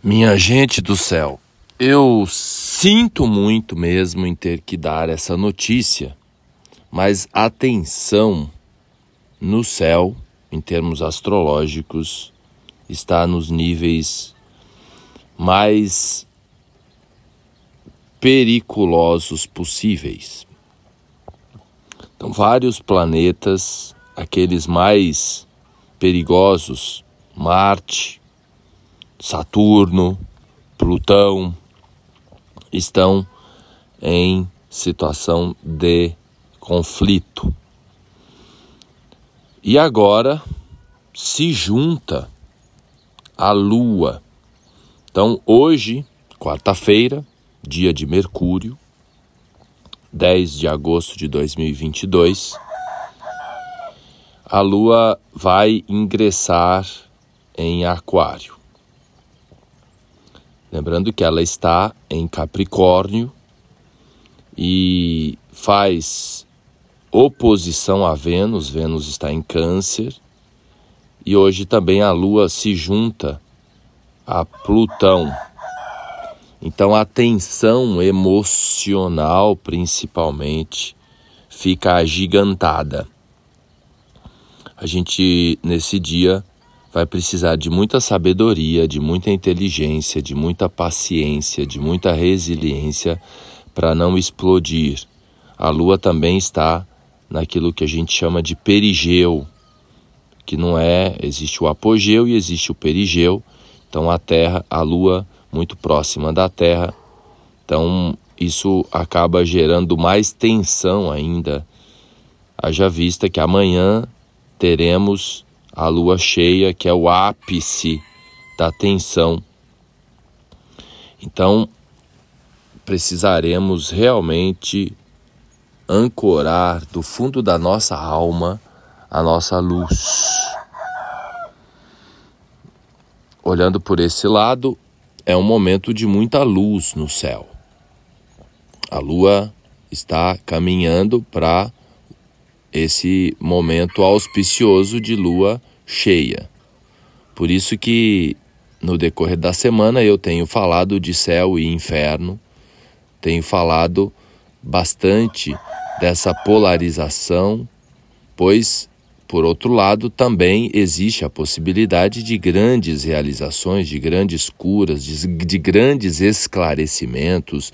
Minha gente do céu, eu sinto muito mesmo em ter que dar essa notícia, mas atenção no céu, em termos astrológicos, está nos níveis mais periculosos possíveis. Então, vários planetas, aqueles mais perigosos, Marte, Saturno, Plutão estão em situação de conflito. E agora se junta a Lua. Então, hoje, quarta-feira, dia de Mercúrio, 10 de agosto de 2022, a Lua vai ingressar em Aquário. Lembrando que ela está em Capricórnio e faz oposição a Vênus, Vênus está em Câncer, e hoje também a Lua se junta a Plutão. Então a tensão emocional, principalmente, fica agigantada. A gente, nesse dia, vai precisar de muita sabedoria, de muita inteligência, de muita paciência, de muita resiliência para não explodir. A Lua também está naquilo que a gente chama de perigeu, que não é, existe o apogeu e existe o perigeu. Então a Terra, a Lua muito próxima da Terra. Então isso acaba gerando mais tensão ainda. Haja vista que amanhã teremos a lua cheia, que é o ápice da tensão. Então, precisaremos realmente ancorar do fundo da nossa alma a nossa luz. Olhando por esse lado, é um momento de muita luz no céu. A lua está caminhando para esse momento auspicioso de lua cheia. Por isso que no decorrer da semana eu tenho falado de céu e inferno, tenho falado bastante dessa polarização, pois por outro lado, também existe a possibilidade de grandes realizações, de grandes curas, de, de, grandes esclarecimentos,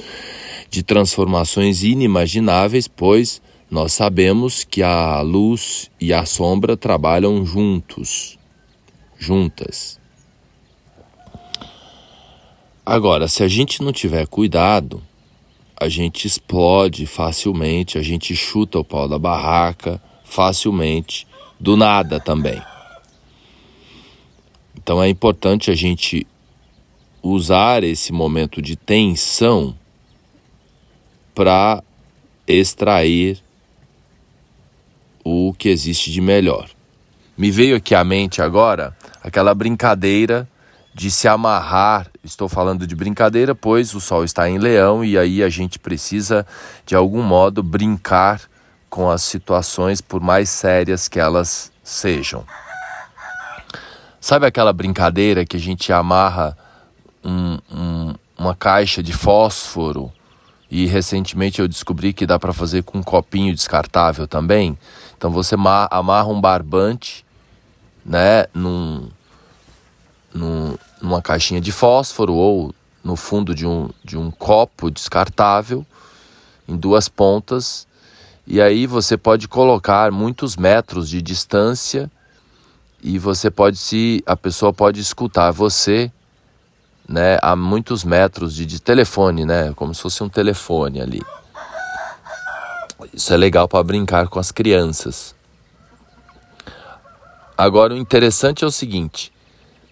de transformações inimagináveis, pois nós sabemos que a luz e a sombra trabalham juntos, juntas. Agora, se a gente não tiver cuidado, a gente explode facilmente, a gente chuta o pau da barraca facilmente, do nada também. Então é importante a gente usar esse momento de tensão para extrair o que existe de melhor. Me veio aqui à mente agora aquela brincadeira de se amarrar. Estou falando de brincadeira, pois o Sol está em Leão e aí a gente precisa, de algum modo, brincar com as situações, por mais sérias que elas sejam. Sabe aquela brincadeira que a gente amarra um, um, uma caixa de fósforo e recentemente eu descobri que dá para fazer com um copinho descartável também. Então você amarra um barbante, né, num, num, numa caixinha de fósforo ou no fundo de um, de um copo descartável, em duas pontas, e aí você pode colocar muitos metros de distância e você pode se a pessoa pode escutar você né, a muitos metros de, de telefone, né, como se fosse um telefone ali. Isso é legal para brincar com as crianças. Agora o interessante é o seguinte: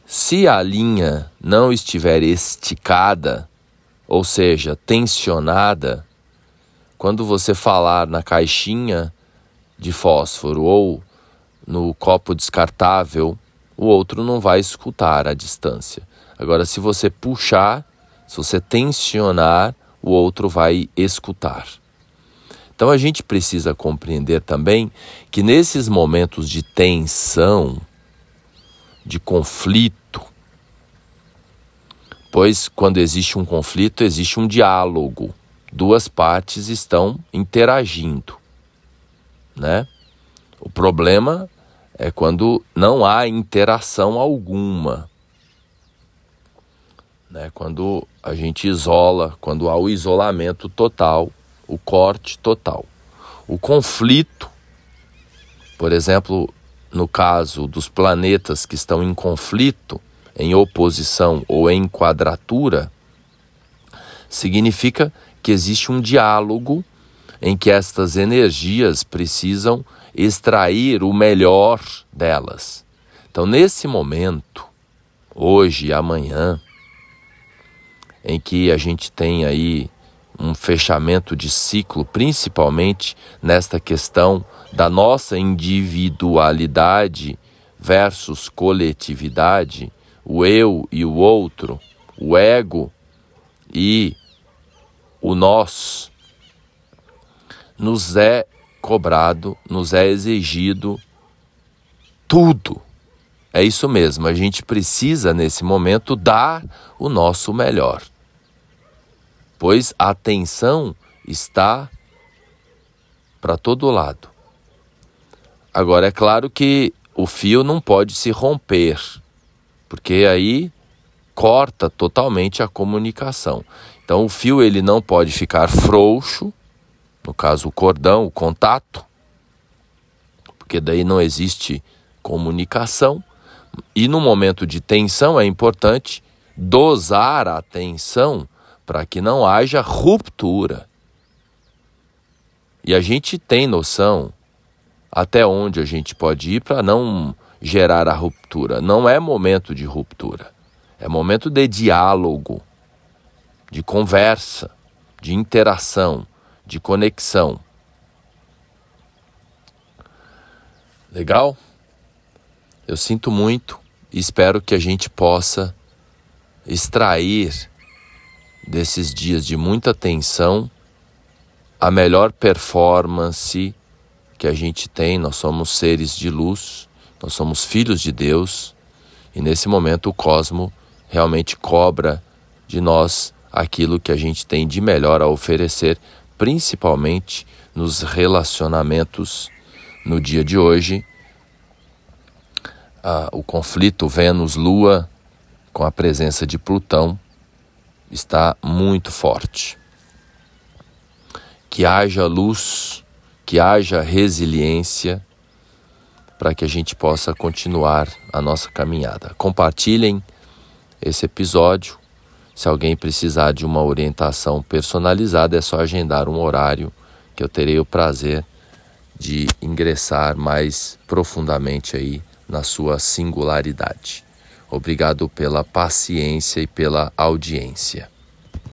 se a linha não estiver esticada, ou seja, tensionada, quando você falar na caixinha de fósforo ou no copo descartável, o outro não vai escutar a distância. Agora, se você puxar, se você tensionar, o outro vai escutar. Então a gente precisa compreender também que nesses momentos de tensão, de conflito, Pois quando existe um conflito, existe um diálogo. Duas partes estão interagindo, né? O problema é quando não há interação alguma. Né? Quando a gente isola, quando há o isolamento total, o corte total. O conflito, por exemplo, no caso dos planetas que estão em conflito, em oposição ou em quadratura, significa que existe um diálogo em que estas energias precisam extrair o melhor delas. Então, nesse momento, hoje e amanhã, em que a gente tem aí um fechamento de ciclo, principalmente nesta questão da nossa individualidade versus coletividade, o eu e o outro, o ego e o nós, nos é cobrado, nos é exigido tudo. É isso mesmo, a gente precisa nesse momento dar o nosso melhor. Pois a atenção está para todo lado. Agora é claro que o fio não pode se romper, porque aí corta totalmente a comunicação. Então o fio ele não pode ficar frouxo, no caso o cordão, o contato, porque daí não existe comunicação. E no momento de tensão é importante dosar a tensão para que não haja ruptura. E a gente tem noção até onde a gente pode ir para não gerar a ruptura. Não é momento de ruptura. É momento de diálogo, de conversa, de interação, de conexão. Legal? Eu sinto muito e espero que a gente possa extrair desses dias de muita tensão a melhor performance que a gente tem. Nós somos seres de luz, nós somos filhos de Deus e nesse momento o cosmo realmente cobra de nós aquilo que a gente tem de melhor a oferecer principalmente nos relacionamentos no dia de hoje. O conflito Vênus-Lua, com a presença de Plutão, está muito forte. Que haja luz, que haja resiliência, para que a gente possa continuar a nossa caminhada. Compartilhem esse episódio se alguém precisar de uma orientação personalizada, é só agendar um horário que eu terei o prazer de ingressar mais profundamente aí na sua singularidade. Obrigado pela paciência e pela audiência.